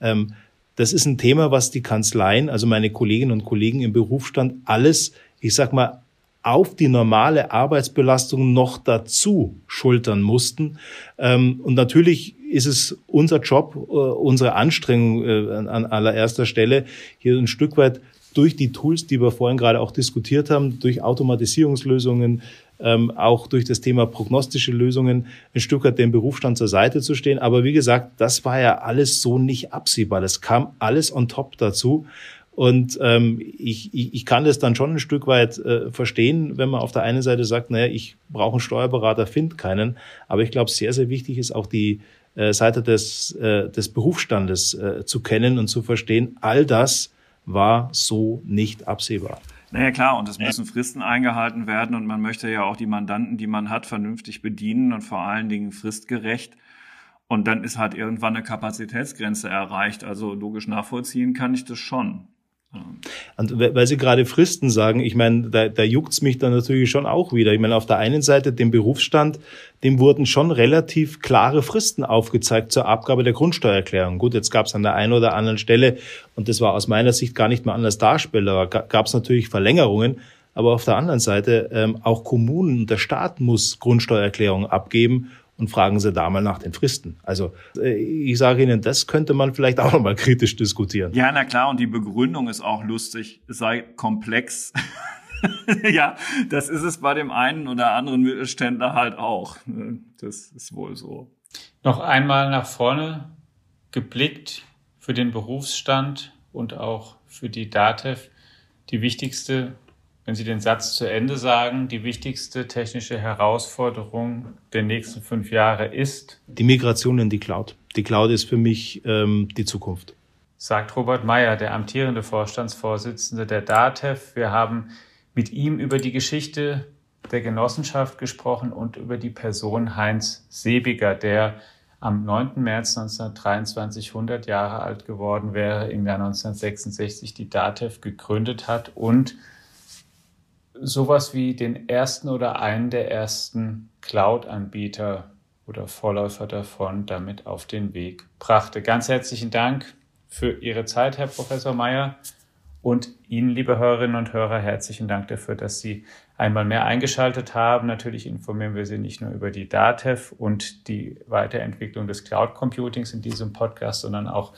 ähm, das ist ein Thema, was die Kanzleien, also meine Kolleginnen und Kollegen im Berufsstand, alles ich sag mal, auf die normale Arbeitsbelastung noch dazu schultern mussten. Ähm, und natürlich ist es unser Job, äh, unsere Anstrengung äh, an allererster Stelle, hier ein Stück weit durch die Tools, die wir vorhin gerade auch diskutiert haben, durch Automatisierungslösungen, ähm, auch durch das Thema prognostische Lösungen ein Stück weit dem Berufsstand zur Seite zu stehen. Aber wie gesagt, das war ja alles so nicht absehbar. Das kam alles on top dazu. Und ähm, ich, ich, ich kann das dann schon ein Stück weit äh, verstehen, wenn man auf der einen Seite sagt, naja, ich brauche einen Steuerberater, finde keinen. Aber ich glaube, sehr, sehr wichtig ist auch die äh, Seite des, äh, des Berufsstandes äh, zu kennen und zu verstehen, all das war so nicht absehbar. Naja klar, und es müssen Fristen eingehalten werden und man möchte ja auch die Mandanten, die man hat, vernünftig bedienen und vor allen Dingen fristgerecht. Und dann ist halt irgendwann eine Kapazitätsgrenze erreicht. Also logisch nachvollziehen kann ich das schon. Und weil Sie gerade Fristen sagen, ich meine, da, da juckt's mich dann natürlich schon auch wieder. Ich meine, auf der einen Seite dem Berufsstand, dem wurden schon relativ klare Fristen aufgezeigt zur Abgabe der Grundsteuererklärung. Gut, jetzt gab's an der einen oder anderen Stelle, und das war aus meiner Sicht gar nicht mehr anders darstellbar, gab's natürlich Verlängerungen. Aber auf der anderen Seite, ähm, auch Kommunen und der Staat muss Grundsteuererklärungen abgeben und fragen Sie da mal nach den Fristen. Also äh, ich sage Ihnen, das könnte man vielleicht auch noch mal kritisch diskutieren. Ja, na klar, und die Begründung ist auch lustig, es sei komplex. ja, das ist es bei dem einen oder anderen Mittelständler halt auch. Das ist wohl so. Noch einmal nach vorne geblickt für den Berufsstand und auch für die DATEV. Die wichtigste wenn Sie den Satz zu Ende sagen, die wichtigste technische Herausforderung der nächsten fünf Jahre ist? Die Migration in die Cloud. Die Cloud ist für mich ähm, die Zukunft. Sagt Robert Meyer, der amtierende Vorstandsvorsitzende der DATEV. Wir haben mit ihm über die Geschichte der Genossenschaft gesprochen und über die Person Heinz Sebiger, der am 9. März 1923 100 Jahre alt geworden wäre, im Jahr 1966 die DATEV gegründet hat und sowas wie den ersten oder einen der ersten Cloud-Anbieter oder Vorläufer davon damit auf den Weg brachte. Ganz herzlichen Dank für Ihre Zeit, Herr Professor Mayer. Und Ihnen, liebe Hörerinnen und Hörer, herzlichen Dank dafür, dass Sie einmal mehr eingeschaltet haben. Natürlich informieren wir Sie nicht nur über die DATEV und die Weiterentwicklung des Cloud Computings in diesem Podcast, sondern auch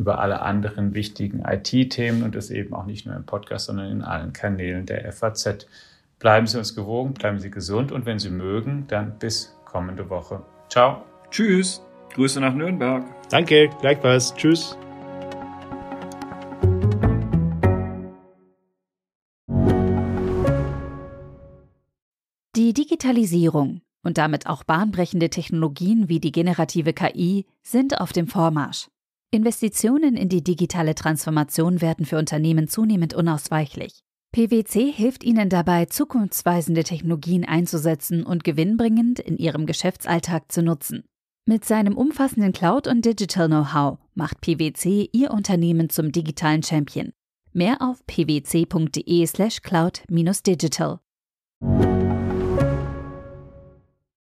über alle anderen wichtigen IT-Themen und das eben auch nicht nur im Podcast, sondern in allen Kanälen der FAZ. Bleiben Sie uns gewogen, bleiben Sie gesund und wenn Sie mögen, dann bis kommende Woche. Ciao. Tschüss. Grüße nach Nürnberg. Danke, gleichfalls. Tschüss. Die Digitalisierung und damit auch bahnbrechende Technologien wie die generative KI sind auf dem Vormarsch. Investitionen in die digitale Transformation werden für Unternehmen zunehmend unausweichlich. PwC hilft Ihnen dabei, zukunftsweisende Technologien einzusetzen und gewinnbringend in Ihrem Geschäftsalltag zu nutzen. Mit seinem umfassenden Cloud- und Digital-Know-how macht PwC Ihr Unternehmen zum digitalen Champion. Mehr auf pwc.de/cloud-digital. slash